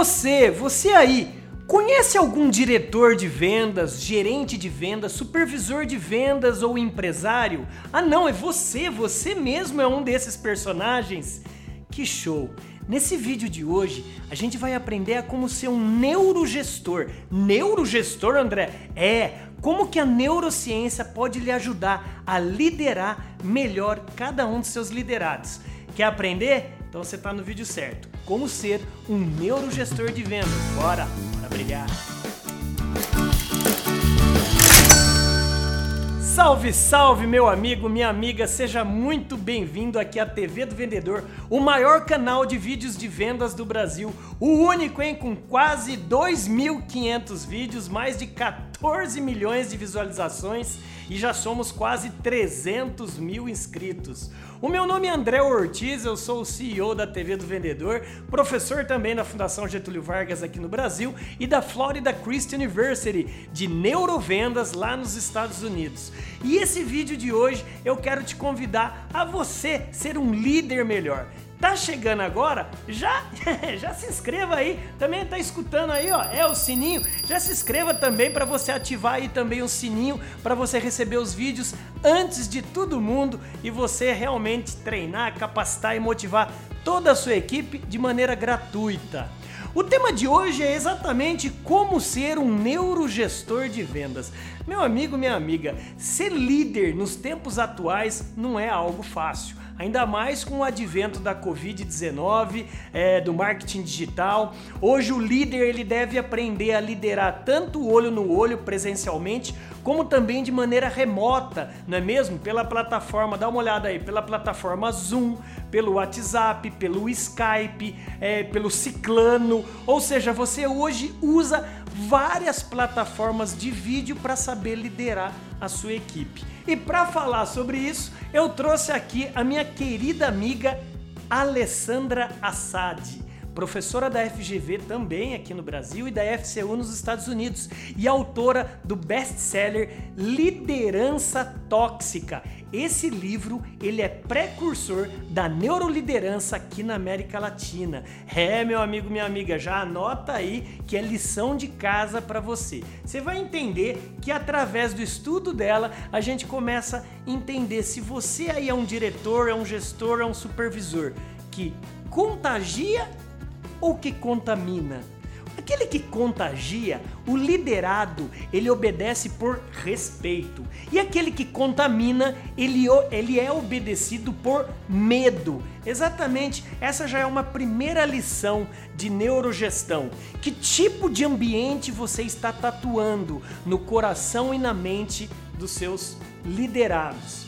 Você, você aí, conhece algum diretor de vendas, gerente de vendas, supervisor de vendas ou empresário? Ah, não, é você, você mesmo é um desses personagens? Que show! Nesse vídeo de hoje, a gente vai aprender a como ser um neurogestor. Neurogestor, André? É, como que a neurociência pode lhe ajudar a liderar melhor cada um dos seus liderados. Quer aprender? Então você está no vídeo certo. Como ser um neurogestor de vendas. Bora, bora brilhar. Salve, salve, meu amigo, minha amiga, seja muito bem-vindo aqui à TV do Vendedor, o maior canal de vídeos de vendas do Brasil, o único, hein, com quase 2.500 vídeos, mais de 14 milhões de visualizações e já somos quase 300 mil inscritos. O meu nome é André Ortiz, eu sou o CEO da TV do Vendedor, professor também da Fundação Getúlio Vargas aqui no Brasil e da Florida Christian University de neurovendas lá nos Estados Unidos. E esse vídeo de hoje eu quero te convidar a você ser um líder melhor. Tá chegando agora? Já já se inscreva aí. Também tá escutando aí, ó, é o sininho. Já se inscreva também para você ativar aí também o sininho para você receber os vídeos antes de todo mundo e você realmente treinar, capacitar e motivar toda a sua equipe de maneira gratuita. O tema de hoje é exatamente como ser um neurogestor de vendas. Meu amigo, minha amiga, ser líder nos tempos atuais não é algo fácil ainda mais com o advento da Covid-19, é, do marketing digital. Hoje o líder ele deve aprender a liderar tanto olho no olho presencialmente, como também de maneira remota, não é mesmo? Pela plataforma, dá uma olhada aí, pela plataforma Zoom, pelo WhatsApp, pelo Skype, é, pelo Ciclano, ou seja, você hoje usa várias plataformas de vídeo para saber liderar a sua equipe. E para falar sobre isso, eu trouxe aqui a minha querida amiga Alessandra Assad professora da FGV também aqui no Brasil e da FCU nos Estados Unidos e autora do best-seller Liderança Tóxica. Esse livro, ele é precursor da neuroliderança aqui na América Latina. É, meu amigo, minha amiga, já anota aí que é lição de casa para você. Você vai entender que através do estudo dela, a gente começa a entender se você aí é um diretor, é um gestor, é um supervisor que contagia ou que contamina? Aquele que contagia, o liderado, ele obedece por respeito. E aquele que contamina, ele, ele é obedecido por medo. Exatamente, essa já é uma primeira lição de neurogestão. Que tipo de ambiente você está tatuando no coração e na mente dos seus liderados?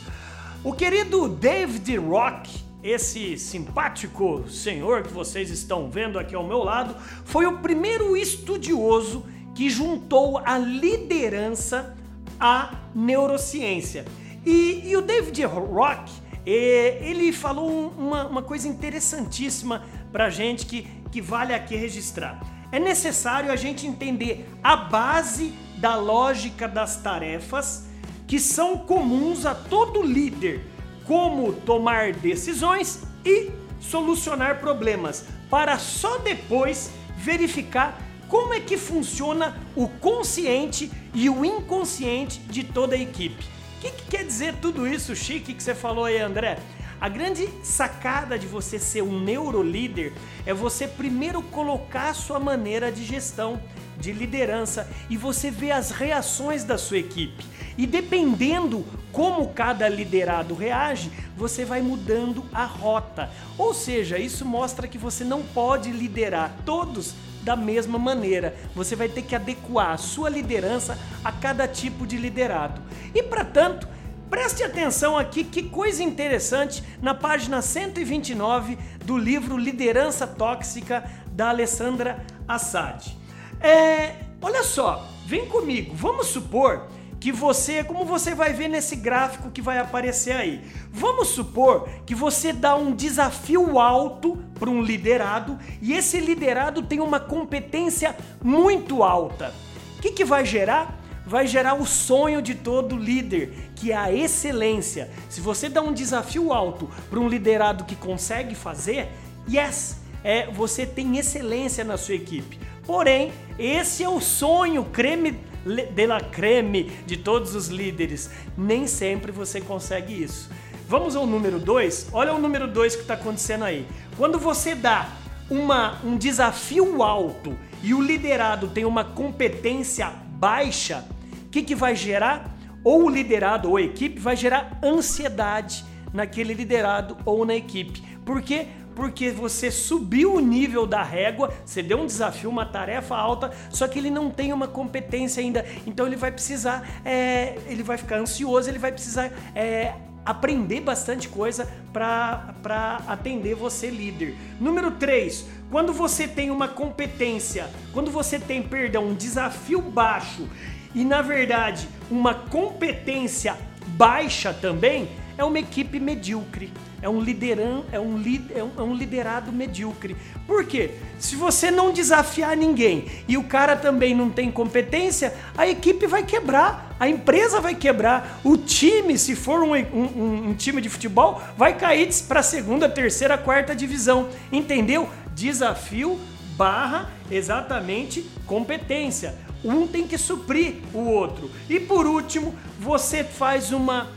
O querido David Rock, esse simpático senhor que vocês estão vendo aqui ao meu lado foi o primeiro estudioso que juntou a liderança à neurociência. E, e o David Rock, ele falou uma, uma coisa interessantíssima para gente que, que vale aqui registrar. É necessário a gente entender a base da lógica das tarefas que são comuns a todo líder como tomar decisões e solucionar problemas, para só depois verificar como é que funciona o consciente e o inconsciente de toda a equipe. O que, que quer dizer tudo isso, Chique, que você falou aí, André? A grande sacada de você ser um neurolíder é você primeiro colocar a sua maneira de gestão, de liderança e você ver as reações da sua equipe. E dependendo como cada liderado reage, você vai mudando a rota. Ou seja, isso mostra que você não pode liderar todos da mesma maneira. Você vai ter que adequar a sua liderança a cada tipo de liderado. E para tanto, Preste atenção aqui, que coisa interessante, na página 129 do livro Liderança Tóxica da Alessandra Assad. É, olha só, vem comigo, vamos supor que você, como você vai ver nesse gráfico que vai aparecer aí, vamos supor que você dá um desafio alto para um liderado e esse liderado tem uma competência muito alta. O que, que vai gerar? vai gerar o sonho de todo líder, que é a excelência. Se você dá um desafio alto para um liderado que consegue fazer, yes, é, você tem excelência na sua equipe. Porém, esse é o sonho creme de la creme de todos os líderes. Nem sempre você consegue isso. Vamos ao número 2? Olha o número 2 que está acontecendo aí. Quando você dá uma, um desafio alto e o liderado tem uma competência baixa, o que, que vai gerar? Ou o liderado ou a equipe vai gerar ansiedade naquele liderado ou na equipe. Por quê? Porque você subiu o nível da régua, você deu um desafio, uma tarefa alta, só que ele não tem uma competência ainda. Então ele vai precisar, é, ele vai ficar ansioso, ele vai precisar é, aprender bastante coisa para atender você, líder. Número 3, quando você tem uma competência, quando você tem, perdão, um desafio baixo e na verdade uma competência baixa também, é uma equipe medíocre, é um, lideran, é um, é um, é um liderado medíocre. Por quê? Se você não desafiar ninguém e o cara também não tem competência, a equipe vai quebrar, a empresa vai quebrar, o time, se for um, um, um time de futebol, vai cair para a segunda, terceira, quarta divisão. Entendeu? Desafio barra exatamente competência. Um tem que suprir o outro. E por último, você faz uma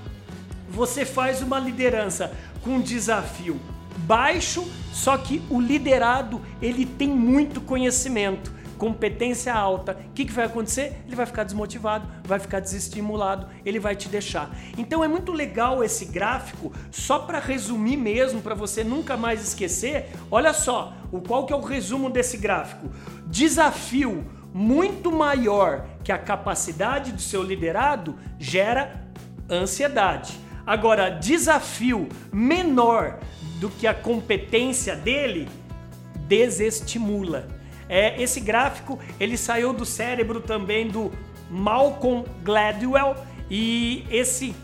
você faz uma liderança com desafio baixo, só que o liderado ele tem muito conhecimento, competência alta. O que, que vai acontecer? Ele vai ficar desmotivado, vai ficar desestimulado, ele vai te deixar. Então é muito legal esse gráfico, só para resumir mesmo, para você nunca mais esquecer. Olha só, o qual que é o resumo desse gráfico? Desafio muito maior que a capacidade do seu liderado gera ansiedade Agora, desafio menor do que a competência dele desestimula. É, esse gráfico ele saiu do cérebro também do Malcolm Gladwell e esse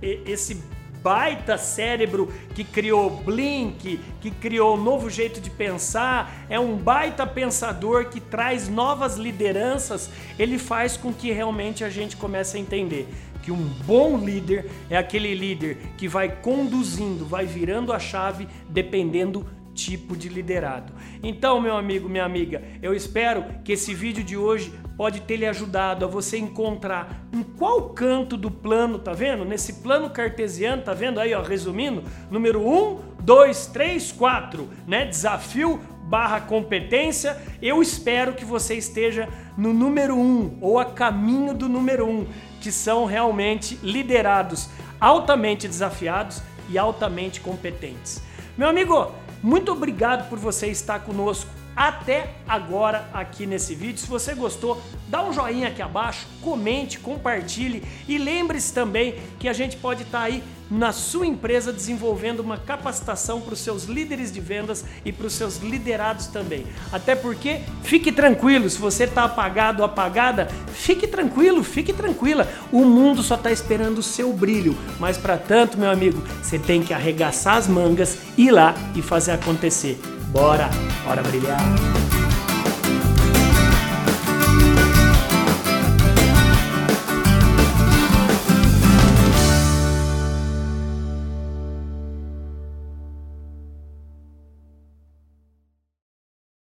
esse baita cérebro que criou Blink, que criou um novo jeito de pensar, é um baita pensador que traz novas lideranças, ele faz com que realmente a gente comece a entender que um bom líder é aquele líder que vai conduzindo, vai virando a chave dependendo tipo de liderado. Então, meu amigo, minha amiga, eu espero que esse vídeo de hoje pode ter lhe ajudado a você encontrar em qual canto do plano, tá vendo? Nesse plano cartesiano, tá vendo aí, ó, resumindo, número 1, 2, 3, 4, né? Desafio barra competência. Eu espero que você esteja no número 1 ou a caminho do número 1 que são realmente liderados, altamente desafiados e altamente competentes. Meu amigo, muito obrigado por você estar conosco até agora aqui nesse vídeo. Se você gostou, dá um joinha aqui abaixo, comente, compartilhe e lembre-se também que a gente pode estar aí na sua empresa desenvolvendo uma capacitação para os seus líderes de vendas e para os seus liderados também. Até porque, fique tranquilo, se você está apagado ou apagada, fique tranquilo, fique tranquila. O mundo só está esperando o seu brilho. Mas para tanto, meu amigo, você tem que arregaçar as mangas, ir lá e fazer acontecer. Bora, bora brilhar.